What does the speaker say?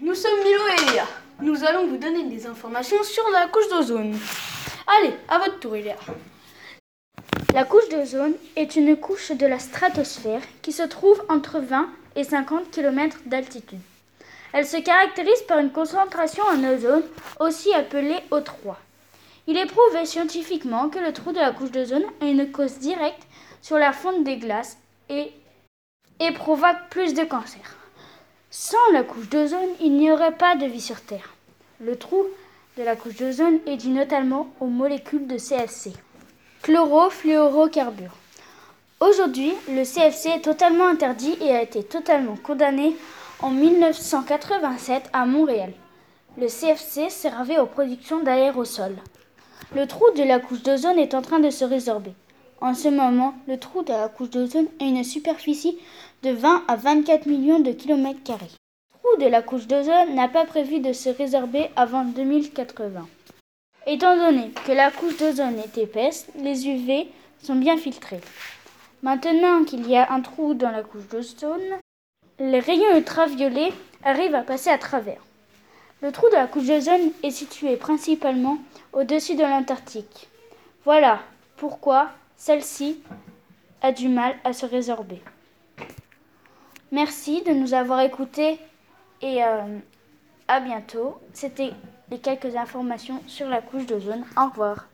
Nous sommes Milo et Elia. Nous allons vous donner des informations sur la couche d'ozone. Allez, à votre tour, Elia. La couche d'ozone est une couche de la stratosphère qui se trouve entre 20 et 50 km d'altitude. Elle se caractérise par une concentration en ozone, aussi appelée O3. Il est prouvé scientifiquement que le trou de la couche d'ozone a une cause directe sur la fonte des glaces et, et provoque plus de cancers. Sans la couche d'ozone, il n'y aurait pas de vie sur Terre. Le trou de la couche d'ozone est dû notamment aux molécules de CFC, chlorofluorocarbures. Aujourd'hui, le CFC est totalement interdit et a été totalement condamné en 1987 à Montréal. Le CFC servait aux productions d'aérosols. Le trou de la couche d'ozone est en train de se résorber. En ce moment, le trou de la couche d'ozone a une superficie de 20 à 24 millions de kilomètres carrés. Le trou de la couche d'ozone n'a pas prévu de se résorber avant 2080. Étant donné que la couche d'ozone est épaisse, les UV sont bien filtrés. Maintenant qu'il y a un trou dans la couche d'ozone, les rayons ultraviolets arrivent à passer à travers. Le trou de la couche d'ozone est situé principalement au-dessus de l'Antarctique. Voilà pourquoi celle-ci a du mal à se résorber. Merci de nous avoir écoutés et euh, à bientôt. C'était les quelques informations sur la couche d'ozone. Au revoir.